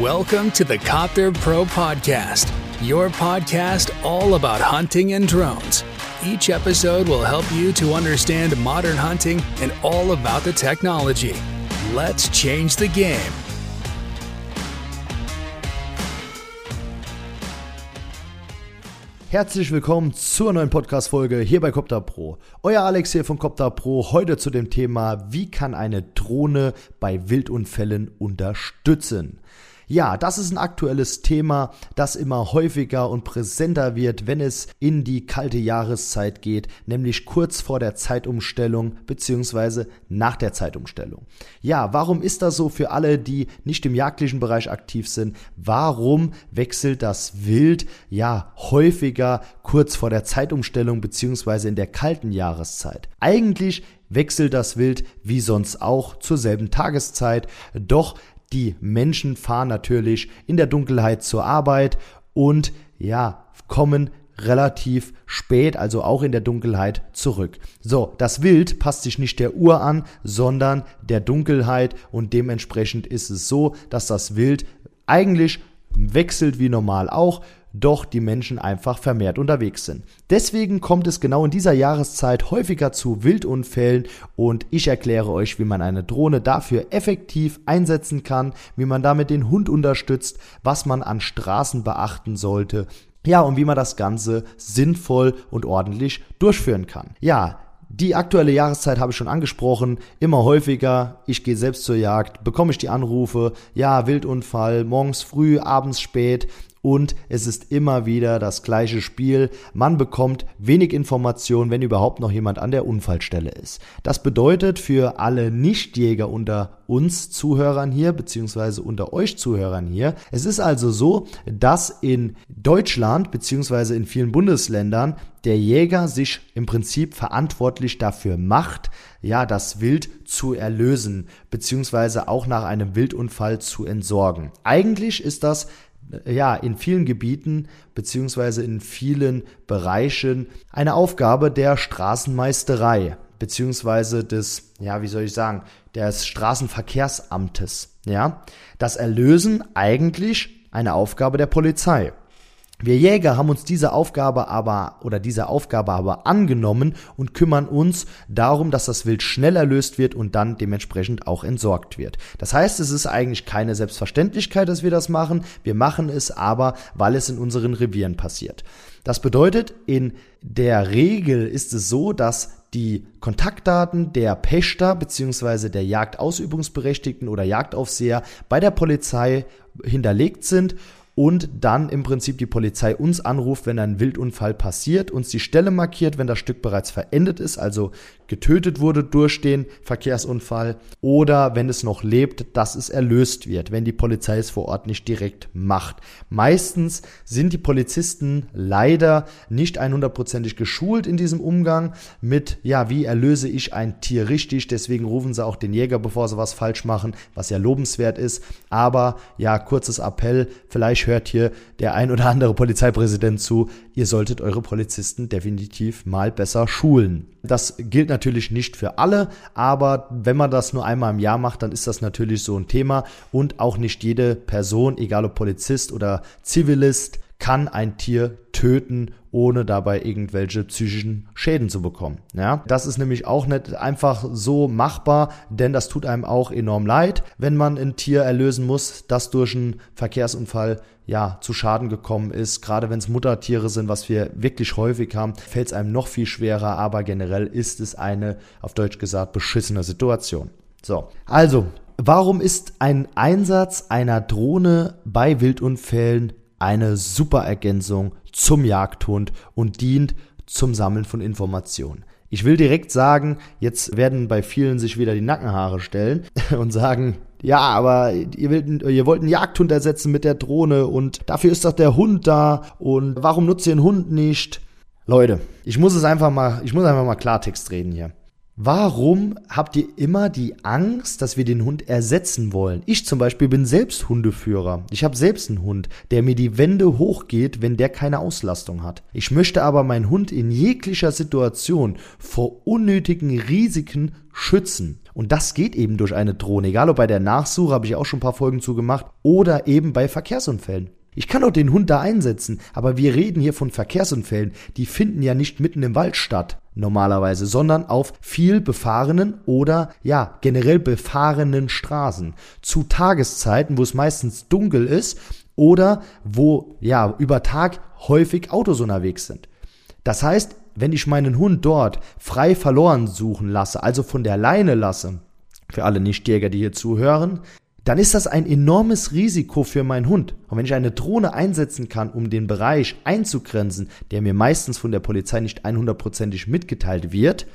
Welcome to the Copter Pro Podcast, your podcast all about hunting and drones. Each episode will help you to understand modern hunting and all about the technology. Let's change the game. Herzlich willkommen zur neuen Podcast-Folge hier bei Copter Pro. Euer Alex hier von Copter Pro. Heute zu dem Thema, wie kann eine Drohne bei Wildunfällen unterstützen? Ja, das ist ein aktuelles Thema, das immer häufiger und präsenter wird, wenn es in die kalte Jahreszeit geht, nämlich kurz vor der Zeitumstellung bzw. nach der Zeitumstellung. Ja, warum ist das so für alle, die nicht im jagdlichen Bereich aktiv sind? Warum wechselt das Wild ja häufiger kurz vor der Zeitumstellung bzw. in der kalten Jahreszeit? Eigentlich wechselt das Wild wie sonst auch zur selben Tageszeit, doch die Menschen fahren natürlich in der Dunkelheit zur Arbeit und ja, kommen relativ spät, also auch in der Dunkelheit zurück. So, das Wild passt sich nicht der Uhr an, sondern der Dunkelheit und dementsprechend ist es so, dass das Wild eigentlich wechselt wie normal auch, doch die Menschen einfach vermehrt unterwegs sind. Deswegen kommt es genau in dieser Jahreszeit häufiger zu Wildunfällen und ich erkläre euch, wie man eine Drohne dafür effektiv einsetzen kann, wie man damit den Hund unterstützt, was man an Straßen beachten sollte, ja, und wie man das Ganze sinnvoll und ordentlich durchführen kann. Ja, die aktuelle Jahreszeit habe ich schon angesprochen, immer häufiger, ich gehe selbst zur Jagd, bekomme ich die Anrufe, ja, Wildunfall, morgens früh, abends spät und es ist immer wieder das gleiche Spiel. Man bekommt wenig Information, wenn überhaupt noch jemand an der Unfallstelle ist. Das bedeutet für alle Nichtjäger unter uns Zuhörern hier, beziehungsweise unter euch Zuhörern hier, es ist also so, dass in Deutschland, beziehungsweise in vielen Bundesländern, der Jäger sich im Prinzip verantwortlich dafür macht, ja, das Wild zu erlösen, beziehungsweise auch nach einem Wildunfall zu entsorgen. Eigentlich ist das ja, in vielen Gebieten beziehungsweise in vielen Bereichen eine Aufgabe der Straßenmeisterei beziehungsweise des, ja, wie soll ich sagen, des Straßenverkehrsamtes. Ja, das Erlösen eigentlich eine Aufgabe der Polizei. Wir Jäger haben uns diese Aufgabe aber oder diese Aufgabe aber angenommen und kümmern uns darum, dass das Wild schnell erlöst wird und dann dementsprechend auch entsorgt wird. Das heißt, es ist eigentlich keine Selbstverständlichkeit, dass wir das machen. Wir machen es aber, weil es in unseren Revieren passiert. Das bedeutet, in der Regel ist es so, dass die Kontaktdaten der Pächter bzw. der Jagdausübungsberechtigten oder Jagdaufseher bei der Polizei hinterlegt sind und dann im Prinzip die Polizei uns anruft, wenn ein Wildunfall passiert, uns die Stelle markiert, wenn das Stück bereits verendet ist, also getötet wurde durch den Verkehrsunfall oder wenn es noch lebt, dass es erlöst wird, wenn die Polizei es vor Ort nicht direkt macht. Meistens sind die Polizisten leider nicht 100%ig geschult in diesem Umgang mit, ja, wie erlöse ich ein Tier richtig, deswegen rufen sie auch den Jäger, bevor sie was falsch machen, was ja lobenswert ist, aber ja, kurzes Appell, vielleicht hört hier der ein oder andere Polizeipräsident zu, ihr solltet eure Polizisten definitiv mal besser schulen. Das gilt natürlich nicht für alle, aber wenn man das nur einmal im Jahr macht, dann ist das natürlich so ein Thema und auch nicht jede Person, egal ob Polizist oder Zivilist, kann ein Tier töten, ohne dabei irgendwelche psychischen Schäden zu bekommen. Ja, das ist nämlich auch nicht einfach so machbar, denn das tut einem auch enorm leid, wenn man ein Tier erlösen muss, das durch einen Verkehrsunfall ja zu Schaden gekommen ist. Gerade wenn es Muttertiere sind, was wir wirklich häufig haben, fällt es einem noch viel schwerer, aber generell ist es eine, auf Deutsch gesagt, beschissene Situation. So, also Warum ist ein Einsatz einer Drohne bei Wildunfällen eine super Ergänzung zum Jagdhund und dient zum Sammeln von Informationen. Ich will direkt sagen, jetzt werden bei vielen sich wieder die Nackenhaare stellen und sagen, ja, aber ihr, wollt, ihr wollt einen Jagdhund ersetzen mit der Drohne und dafür ist doch der Hund da und warum nutzt ihr einen Hund nicht? Leute, ich muss es einfach mal, ich muss einfach mal Klartext reden hier. Warum habt ihr immer die Angst, dass wir den Hund ersetzen wollen? Ich zum Beispiel bin selbst Hundeführer. Ich habe selbst einen Hund, der mir die Wände hochgeht, wenn der keine Auslastung hat. Ich möchte aber meinen Hund in jeglicher Situation vor unnötigen Risiken schützen. Und das geht eben durch eine Drohne, egal ob bei der Nachsuche, habe ich auch schon ein paar Folgen zu gemacht, oder eben bei Verkehrsunfällen. Ich kann auch den Hund da einsetzen, aber wir reden hier von Verkehrsunfällen, die finden ja nicht mitten im Wald statt, normalerweise, sondern auf viel befahrenen oder ja, generell befahrenen Straßen. Zu Tageszeiten, wo es meistens dunkel ist oder wo ja über Tag häufig Autos unterwegs sind. Das heißt, wenn ich meinen Hund dort frei verloren suchen lasse, also von der Leine lasse, für alle Nichtjäger, die hier zuhören, dann ist das ein enormes Risiko für meinen Hund. Und wenn ich eine Drohne einsetzen kann, um den Bereich einzugrenzen, der mir meistens von der Polizei nicht 100%ig mitgeteilt wird,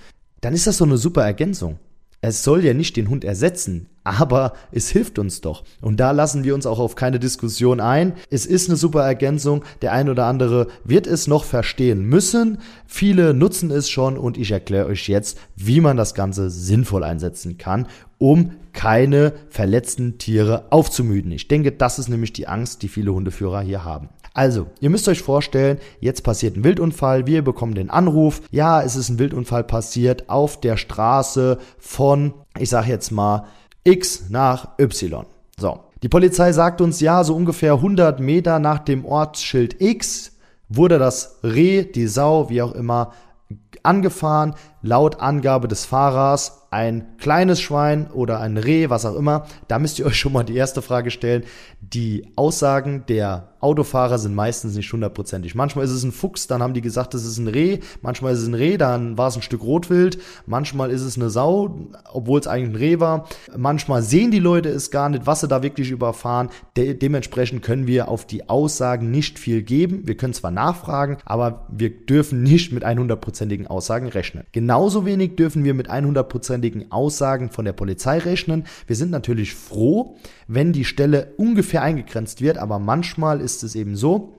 dann ist das so eine super Ergänzung. Es soll ja nicht den Hund ersetzen, aber es hilft uns doch. Und da lassen wir uns auch auf keine Diskussion ein. Es ist eine super Ergänzung. Der ein oder andere wird es noch verstehen müssen. Viele nutzen es schon und ich erkläre euch jetzt, wie man das Ganze sinnvoll einsetzen kann, um keine verletzten Tiere aufzumüden. Ich denke, das ist nämlich die Angst, die viele Hundeführer hier haben. Also, ihr müsst euch vorstellen, jetzt passiert ein Wildunfall, wir bekommen den Anruf, ja, es ist ein Wildunfall passiert auf der Straße von, ich sag jetzt mal, X nach Y. So. Die Polizei sagt uns, ja, so ungefähr 100 Meter nach dem Ortsschild X wurde das Reh, die Sau, wie auch immer, angefahren. Laut Angabe des Fahrers ein kleines Schwein oder ein Reh, was auch immer. Da müsst ihr euch schon mal die erste Frage stellen. Die Aussagen der Autofahrer sind meistens nicht hundertprozentig. Manchmal ist es ein Fuchs, dann haben die gesagt, es ist ein Reh. Manchmal ist es ein Reh, dann war es ein Stück Rotwild. Manchmal ist es eine Sau, obwohl es eigentlich ein Reh war. Manchmal sehen die Leute es gar nicht, was sie da wirklich überfahren. De dementsprechend können wir auf die Aussagen nicht viel geben. Wir können zwar nachfragen, aber wir dürfen nicht mit 100%igen Aussagen rechnen. Genauso wenig dürfen wir mit 100%igen Aussagen von der Polizei rechnen. Wir sind natürlich froh, wenn die Stelle ungefähr eingegrenzt wird, aber manchmal ist es eben so,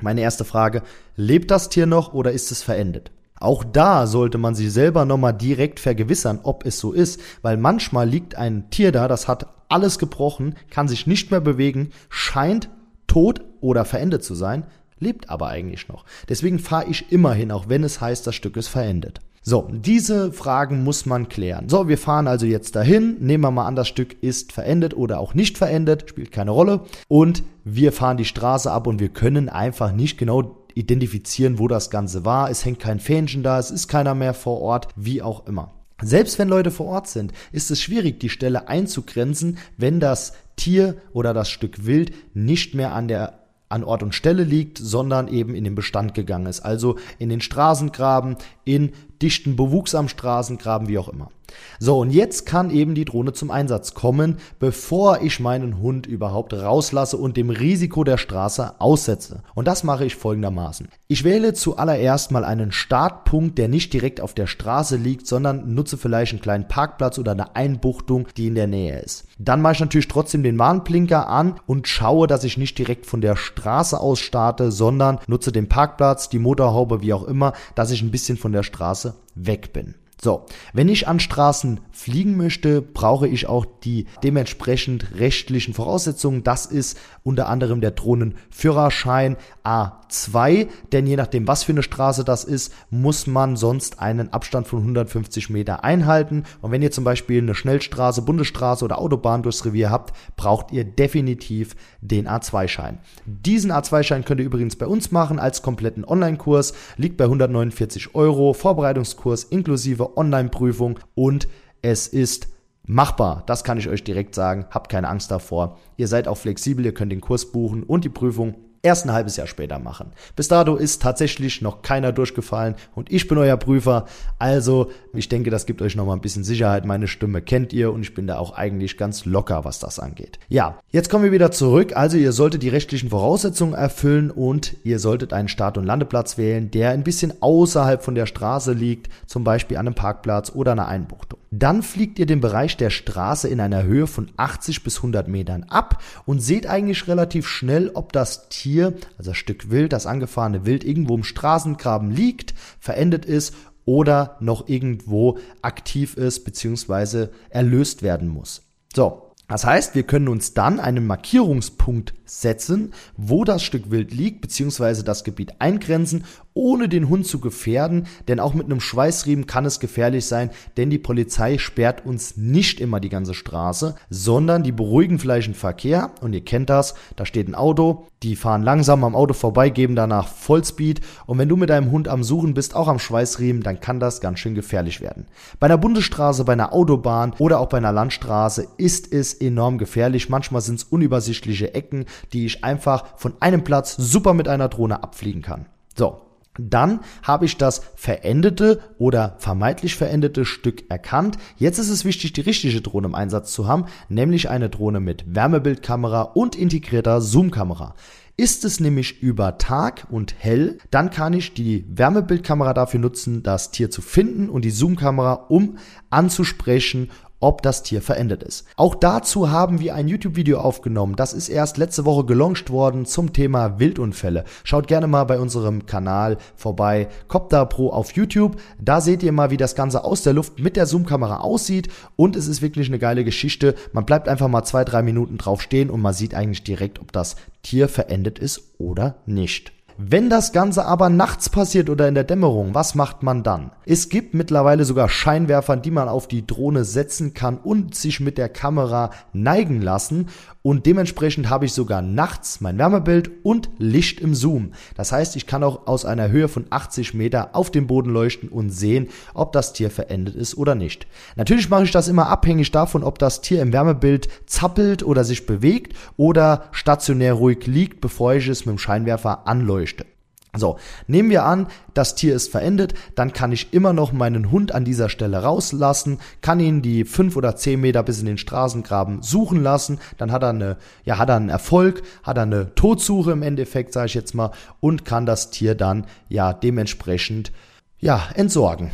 meine erste Frage, lebt das Tier noch oder ist es verendet? Auch da sollte man sich selber nochmal direkt vergewissern, ob es so ist, weil manchmal liegt ein Tier da, das hat alles gebrochen, kann sich nicht mehr bewegen, scheint tot oder verendet zu sein, lebt aber eigentlich noch. Deswegen fahre ich immer hin, auch wenn es heißt, das Stück ist verendet. So, diese Fragen muss man klären. So, wir fahren also jetzt dahin. Nehmen wir mal an, das Stück ist verendet oder auch nicht verendet, spielt keine Rolle. Und wir fahren die Straße ab und wir können einfach nicht genau identifizieren, wo das Ganze war. Es hängt kein Fähnchen da, es ist keiner mehr vor Ort, wie auch immer. Selbst wenn Leute vor Ort sind, ist es schwierig, die Stelle einzugrenzen, wenn das Tier oder das Stück Wild nicht mehr an der an Ort und Stelle liegt, sondern eben in den Bestand gegangen ist. Also in den Straßengraben, in dichten Bewuchs am Straßengraben, wie auch immer. So, und jetzt kann eben die Drohne zum Einsatz kommen, bevor ich meinen Hund überhaupt rauslasse und dem Risiko der Straße aussetze. Und das mache ich folgendermaßen. Ich wähle zuallererst mal einen Startpunkt, der nicht direkt auf der Straße liegt, sondern nutze vielleicht einen kleinen Parkplatz oder eine Einbuchtung, die in der Nähe ist. Dann mache ich natürlich trotzdem den Warnblinker an und schaue, dass ich nicht direkt von der Straße aus starte, sondern nutze den Parkplatz, die Motorhaube, wie auch immer, dass ich ein bisschen von der Straße weg bin. So, wenn ich an Straßen fliegen möchte, brauche ich auch die dementsprechend rechtlichen Voraussetzungen. Das ist unter anderem der Drohnenführerschein A2, denn je nachdem, was für eine Straße das ist, muss man sonst einen Abstand von 150 Meter einhalten. Und wenn ihr zum Beispiel eine Schnellstraße, Bundesstraße oder Autobahn durchs Revier habt, braucht ihr definitiv den A2-Schein. Diesen A2-Schein könnt ihr übrigens bei uns machen als kompletten Online-Kurs, liegt bei 149 Euro, Vorbereitungskurs inklusive Online-Prüfung und es ist machbar. Das kann ich euch direkt sagen. Habt keine Angst davor. Ihr seid auch flexibel, ihr könnt den Kurs buchen und die Prüfung erst ein halbes Jahr später machen. Bis dato ist tatsächlich noch keiner durchgefallen und ich bin euer Prüfer. Also, ich denke, das gibt euch noch mal ein bisschen Sicherheit. Meine Stimme kennt ihr und ich bin da auch eigentlich ganz locker, was das angeht. Ja, jetzt kommen wir wieder zurück. Also, ihr solltet die rechtlichen Voraussetzungen erfüllen und ihr solltet einen Start- und Landeplatz wählen, der ein bisschen außerhalb von der Straße liegt, zum Beispiel an einem Parkplatz oder einer Einbuchtung. Dann fliegt ihr den Bereich der Straße in einer Höhe von 80 bis 100 Metern ab und seht eigentlich relativ schnell, ob das Tier, also das Stück Wild, das angefahrene Wild irgendwo im Straßengraben liegt, verendet ist oder noch irgendwo aktiv ist bzw. erlöst werden muss. So, das heißt, wir können uns dann einen Markierungspunkt setzen, wo das Stück Wild liegt, beziehungsweise das Gebiet eingrenzen ohne den Hund zu gefährden, denn auch mit einem Schweißriemen kann es gefährlich sein, denn die Polizei sperrt uns nicht immer die ganze Straße, sondern die beruhigen vielleicht den Verkehr und ihr kennt das, da steht ein Auto, die fahren langsam am Auto vorbei, geben danach Vollspeed und wenn du mit deinem Hund am Suchen bist, auch am Schweißriemen, dann kann das ganz schön gefährlich werden. Bei einer Bundesstraße, bei einer Autobahn oder auch bei einer Landstraße ist es enorm gefährlich. Manchmal sind es unübersichtliche Ecken, die ich einfach von einem Platz super mit einer Drohne abfliegen kann. So, dann habe ich das verendete oder vermeintlich verendete Stück erkannt. Jetzt ist es wichtig, die richtige Drohne im Einsatz zu haben, nämlich eine Drohne mit Wärmebildkamera und integrierter Zoomkamera. Ist es nämlich über Tag und hell, dann kann ich die Wärmebildkamera dafür nutzen, das Tier zu finden und die Zoomkamera, um anzusprechen, ob das Tier verendet ist. Auch dazu haben wir ein YouTube-Video aufgenommen. Das ist erst letzte Woche gelauncht worden zum Thema Wildunfälle. Schaut gerne mal bei unserem Kanal vorbei, Copter Pro auf YouTube. Da seht ihr mal, wie das Ganze aus der Luft mit der Zoom-Kamera aussieht und es ist wirklich eine geile Geschichte. Man bleibt einfach mal zwei, drei Minuten drauf stehen und man sieht eigentlich direkt, ob das Tier verendet ist oder nicht. Wenn das Ganze aber nachts passiert oder in der Dämmerung, was macht man dann? Es gibt mittlerweile sogar Scheinwerfer, die man auf die Drohne setzen kann und sich mit der Kamera neigen lassen und dementsprechend habe ich sogar nachts mein Wärmebild und Licht im Zoom. Das heißt, ich kann auch aus einer Höhe von 80 Meter auf den Boden leuchten und sehen, ob das Tier verendet ist oder nicht. Natürlich mache ich das immer abhängig davon, ob das Tier im Wärmebild zappelt oder sich bewegt oder stationär ruhig liegt, bevor ich es mit dem Scheinwerfer anleuchte. So, nehmen wir an, das Tier ist verendet, dann kann ich immer noch meinen Hund an dieser Stelle rauslassen, kann ihn die fünf oder zehn Meter bis in den Straßengraben suchen lassen, dann hat er eine, ja, hat er einen Erfolg, hat er eine Todsuche im Endeffekt, sage ich jetzt mal, und kann das Tier dann ja dementsprechend ja entsorgen.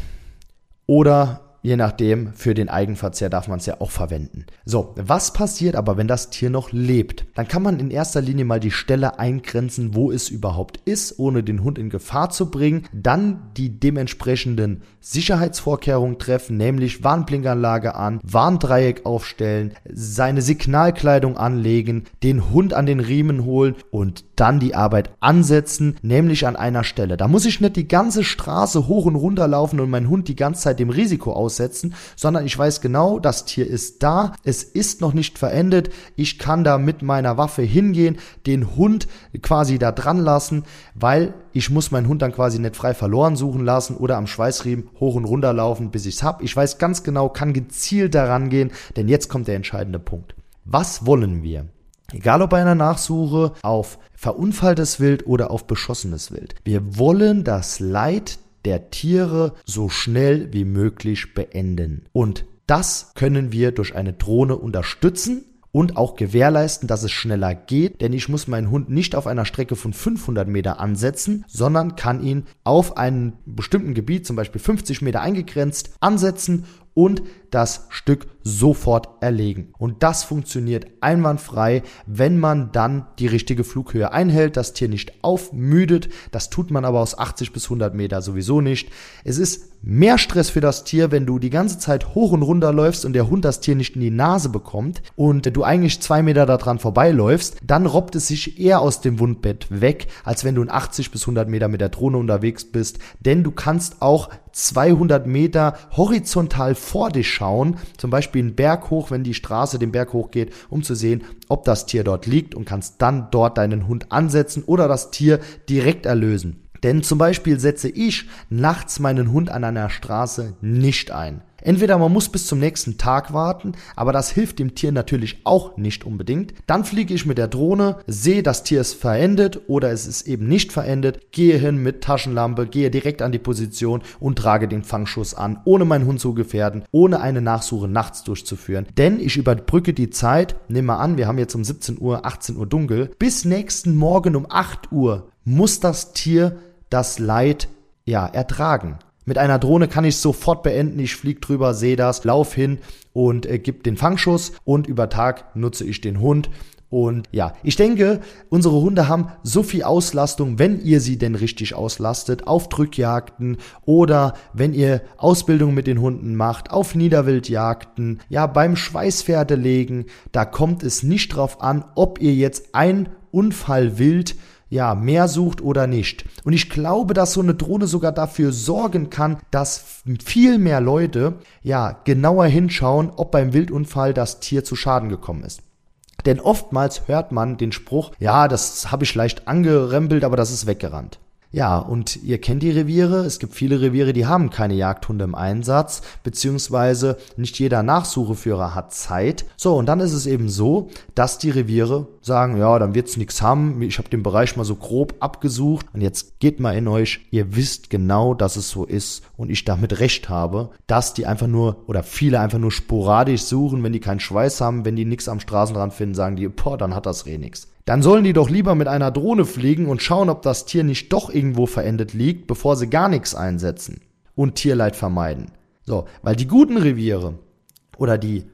Oder je nachdem, für den Eigenverzehr darf man es ja auch verwenden. So, was passiert aber, wenn das Tier noch lebt? Dann kann man in erster Linie mal die Stelle eingrenzen, wo es überhaupt ist, ohne den Hund in Gefahr zu bringen. Dann die dementsprechenden Sicherheitsvorkehrungen treffen, nämlich Warnblinkanlage an, Warndreieck aufstellen, seine Signalkleidung anlegen, den Hund an den Riemen holen und dann die Arbeit ansetzen, nämlich an einer Stelle. Da muss ich nicht die ganze Straße hoch und runter laufen und meinen Hund die ganze Zeit dem Risiko aus aussetzen, sondern ich weiß genau, das Tier ist da, es ist noch nicht verendet, ich kann da mit meiner Waffe hingehen, den Hund quasi da dran lassen, weil ich muss meinen Hund dann quasi nicht frei verloren suchen lassen oder am Schweißriemen hoch und runter laufen, bis ich es hab. Ich weiß ganz genau, kann gezielt daran gehen, denn jetzt kommt der entscheidende Punkt. Was wollen wir? Egal ob bei einer Nachsuche auf verunfalltes Wild oder auf beschossenes Wild. Wir wollen das Leid der Tiere so schnell wie möglich beenden. Und das können wir durch eine Drohne unterstützen und auch gewährleisten, dass es schneller geht, denn ich muss meinen Hund nicht auf einer Strecke von 500 Meter ansetzen, sondern kann ihn auf einem bestimmten Gebiet, zum Beispiel 50 Meter eingegrenzt, ansetzen und das Stück sofort erlegen. Und das funktioniert einwandfrei, wenn man dann die richtige Flughöhe einhält, das Tier nicht aufmüdet. Das tut man aber aus 80 bis 100 Meter sowieso nicht. Es ist mehr Stress für das Tier, wenn du die ganze Zeit hoch und runter läufst und der Hund das Tier nicht in die Nase bekommt und du eigentlich zwei Meter daran vorbeiläufst, dann robbt es sich eher aus dem Wundbett weg, als wenn du in 80 bis 100 Meter mit der Drohne unterwegs bist. Denn du kannst auch 200 Meter horizontal vor dich schauen, zum Beispiel einen Berg hoch, wenn die Straße den Berg hoch geht, um zu sehen, ob das Tier dort liegt und kannst dann dort deinen Hund ansetzen oder das Tier direkt erlösen. Denn zum Beispiel setze ich nachts meinen Hund an einer Straße nicht ein. Entweder man muss bis zum nächsten Tag warten, aber das hilft dem Tier natürlich auch nicht unbedingt. Dann fliege ich mit der Drohne, sehe, das Tier ist verendet oder es ist eben nicht verendet, gehe hin mit Taschenlampe, gehe direkt an die Position und trage den Fangschuss an, ohne meinen Hund zu gefährden, ohne eine Nachsuche nachts durchzuführen. Denn ich überbrücke die Zeit, nimm mal an, wir haben jetzt um 17 Uhr, 18 Uhr dunkel, bis nächsten Morgen um 8 Uhr muss das Tier das Leid ja ertragen. Mit einer Drohne kann ich sofort beenden. Ich fliege drüber, sehe das, lauf hin und äh, gebe den Fangschuss und über Tag nutze ich den Hund. Und ja, ich denke, unsere Hunde haben so viel Auslastung, wenn ihr sie denn richtig auslastet, auf Drückjagden oder wenn ihr Ausbildung mit den Hunden macht, auf Niederwildjagden, ja, beim Schweißpferde legen, da kommt es nicht drauf an, ob ihr jetzt ein Unfall wild ja, mehr sucht oder nicht. Und ich glaube, dass so eine Drohne sogar dafür sorgen kann, dass viel mehr Leute, ja, genauer hinschauen, ob beim Wildunfall das Tier zu Schaden gekommen ist. Denn oftmals hört man den Spruch, ja, das habe ich leicht angerempelt, aber das ist weggerannt. Ja, und ihr kennt die Reviere. Es gibt viele Reviere, die haben keine Jagdhunde im Einsatz, beziehungsweise nicht jeder Nachsucheführer hat Zeit. So, und dann ist es eben so, dass die Reviere sagen, ja, dann wird's nix haben. Ich habe den Bereich mal so grob abgesucht und jetzt geht mal in euch. Ihr wisst genau, dass es so ist und ich damit recht habe, dass die einfach nur oder viele einfach nur sporadisch suchen, wenn die keinen Schweiß haben, wenn die nichts am Straßenrand finden, sagen die, boah, dann hat das Reh nix. Dann sollen die doch lieber mit einer Drohne fliegen und schauen, ob das Tier nicht doch irgendwo verendet liegt, bevor sie gar nichts einsetzen und Tierleid vermeiden. So, weil die guten Reviere oder die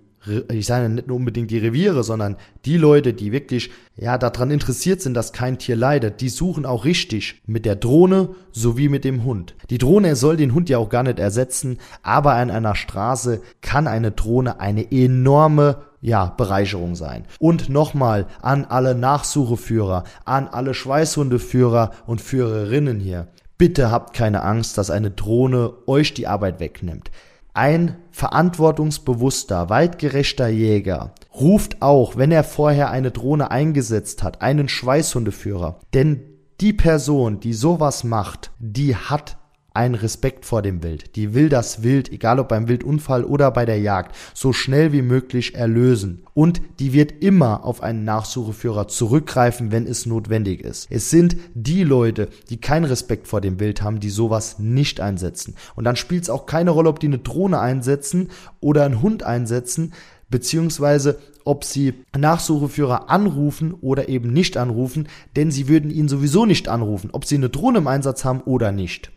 ich sage nicht nur unbedingt die Reviere, sondern die Leute, die wirklich ja daran interessiert sind, dass kein Tier leidet, die suchen auch richtig mit der Drohne sowie mit dem Hund. Die Drohne soll den Hund ja auch gar nicht ersetzen, aber an einer Straße kann eine Drohne eine enorme ja, Bereicherung sein. Und nochmal an alle Nachsucheführer, an alle Schweißhundeführer und Führerinnen hier. Bitte habt keine Angst, dass eine Drohne euch die Arbeit wegnimmt. Ein verantwortungsbewusster, weitgerechter Jäger ruft auch, wenn er vorher eine Drohne eingesetzt hat, einen Schweißhundeführer. Denn die Person, die sowas macht, die hat einen Respekt vor dem Wild. Die will das Wild, egal ob beim Wildunfall oder bei der Jagd, so schnell wie möglich erlösen. Und die wird immer auf einen Nachsucheführer zurückgreifen, wenn es notwendig ist. Es sind die Leute, die keinen Respekt vor dem Wild haben, die sowas nicht einsetzen. Und dann spielt es auch keine Rolle, ob die eine Drohne einsetzen oder einen Hund einsetzen, beziehungsweise ob sie Nachsucheführer anrufen oder eben nicht anrufen, denn sie würden ihn sowieso nicht anrufen, ob sie eine Drohne im Einsatz haben oder nicht.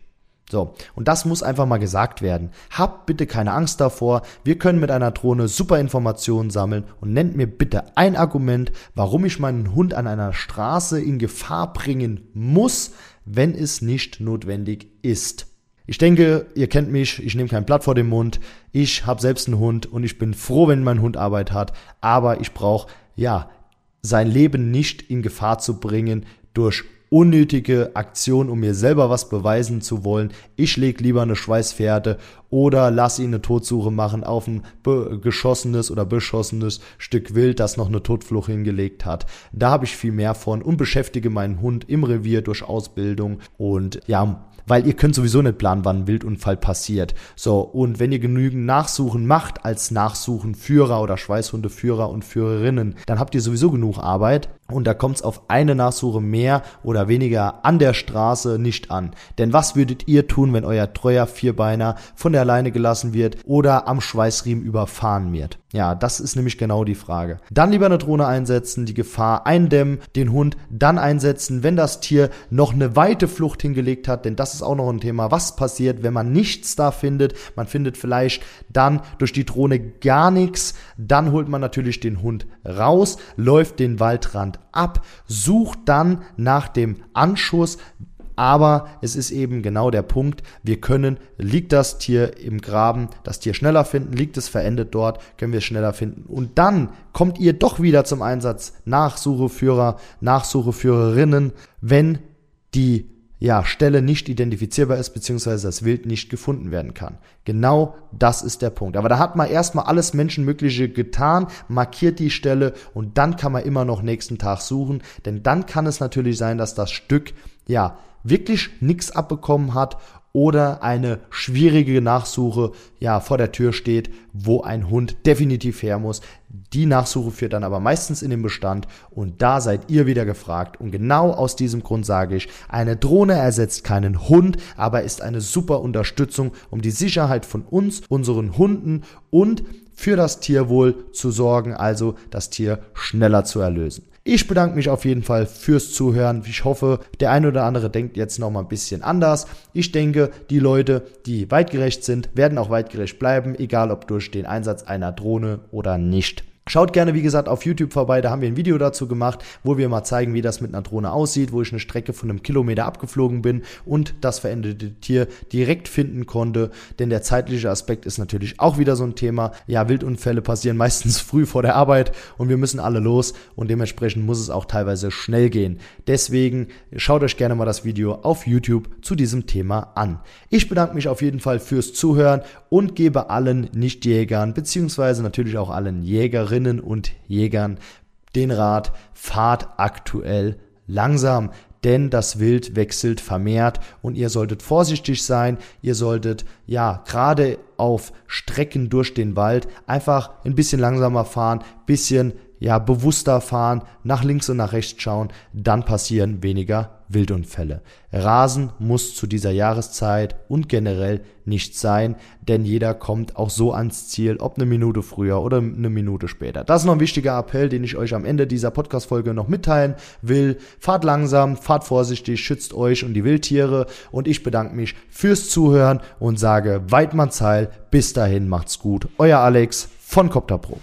So, und das muss einfach mal gesagt werden. Habt bitte keine Angst davor. Wir können mit einer Drohne super Informationen sammeln und nennt mir bitte ein Argument, warum ich meinen Hund an einer Straße in Gefahr bringen muss, wenn es nicht notwendig ist. Ich denke, ihr kennt mich, ich nehme kein Blatt vor den Mund. Ich habe selbst einen Hund und ich bin froh, wenn mein Hund Arbeit hat, aber ich brauche ja sein Leben nicht in Gefahr zu bringen durch unnötige Aktion, um mir selber was beweisen zu wollen. Ich leg lieber eine Schweißfährte oder lass ihn eine Todsuche machen auf ein geschossenes oder beschossenes Stück Wild, das noch eine Todflucht hingelegt hat. Da habe ich viel mehr von und beschäftige meinen Hund im Revier durch Ausbildung und ja, weil ihr könnt sowieso nicht planen, wann ein Wildunfall passiert. So, und wenn ihr genügend Nachsuchen macht als Nachsuchenführer oder Schweißhundeführer und Führerinnen, dann habt ihr sowieso genug Arbeit und da kommt es auf eine Nachsuche mehr oder weniger an der Straße nicht an. Denn was würdet ihr tun, wenn euer treuer Vierbeiner von der Leine gelassen wird oder am Schweißriemen überfahren wird? Ja, das ist nämlich genau die Frage. Dann lieber eine Drohne einsetzen, die Gefahr eindämmen, den Hund dann einsetzen, wenn das Tier noch eine weite Flucht hingelegt hat, denn das ist auch noch ein Thema. Was passiert, wenn man nichts da findet? Man findet vielleicht dann durch die Drohne gar nichts. Dann holt man natürlich den Hund raus, läuft den Waldrand ab, sucht dann nach dem Anschuss, aber es ist eben genau der Punkt, wir können, liegt das Tier im Graben, das Tier schneller finden, liegt es verendet dort, können wir es schneller finden. Und dann kommt ihr doch wieder zum Einsatz, Nachsucheführer, Nachsucheführerinnen, wenn die ja, Stelle nicht identifizierbar ist, beziehungsweise das Wild nicht gefunden werden kann. Genau das ist der Punkt. Aber da hat man erstmal alles Menschenmögliche getan, markiert die Stelle und dann kann man immer noch nächsten Tag suchen, denn dann kann es natürlich sein, dass das Stück, ja, wirklich nichts abbekommen hat oder eine schwierige Nachsuche ja vor der Tür steht, wo ein Hund definitiv her muss. Die Nachsuche führt dann aber meistens in den Bestand und da seid ihr wieder gefragt. Und genau aus diesem Grund sage ich, eine Drohne ersetzt keinen Hund, aber ist eine super Unterstützung, um die Sicherheit von uns, unseren Hunden und für das Tierwohl zu sorgen, also das Tier schneller zu erlösen. Ich bedanke mich auf jeden Fall fürs Zuhören. Ich hoffe, der eine oder andere denkt jetzt noch mal ein bisschen anders. Ich denke, die Leute, die weitgerecht sind, werden auch weitgerecht bleiben, egal ob durch den Einsatz einer Drohne oder nicht. Schaut gerne, wie gesagt, auf YouTube vorbei, da haben wir ein Video dazu gemacht, wo wir mal zeigen, wie das mit einer Drohne aussieht, wo ich eine Strecke von einem Kilometer abgeflogen bin und das veränderte Tier direkt finden konnte, denn der zeitliche Aspekt ist natürlich auch wieder so ein Thema. Ja, Wildunfälle passieren meistens früh vor der Arbeit und wir müssen alle los und dementsprechend muss es auch teilweise schnell gehen. Deswegen schaut euch gerne mal das Video auf YouTube zu diesem Thema an. Ich bedanke mich auf jeden Fall fürs Zuhören und gebe allen Nichtjägern beziehungsweise natürlich auch allen Jägerinnen Jägerinnen und Jägern. Den Rat, fahrt aktuell langsam, denn das Wild wechselt vermehrt und ihr solltet vorsichtig sein, ihr solltet ja gerade auf Strecken durch den Wald einfach ein bisschen langsamer fahren, bisschen ja bewusster fahren, nach links und nach rechts schauen, dann passieren weniger Wildunfälle. Rasen muss zu dieser Jahreszeit und generell nicht sein, denn jeder kommt auch so ans Ziel, ob eine Minute früher oder eine Minute später. Das ist noch ein wichtiger Appell, den ich euch am Ende dieser Podcast-Folge noch mitteilen will. Fahrt langsam, fahrt vorsichtig, schützt euch und die Wildtiere und ich bedanke mich fürs Zuhören und sage Weidmanns Heil. Bis dahin macht's gut. Euer Alex von Copter Pro.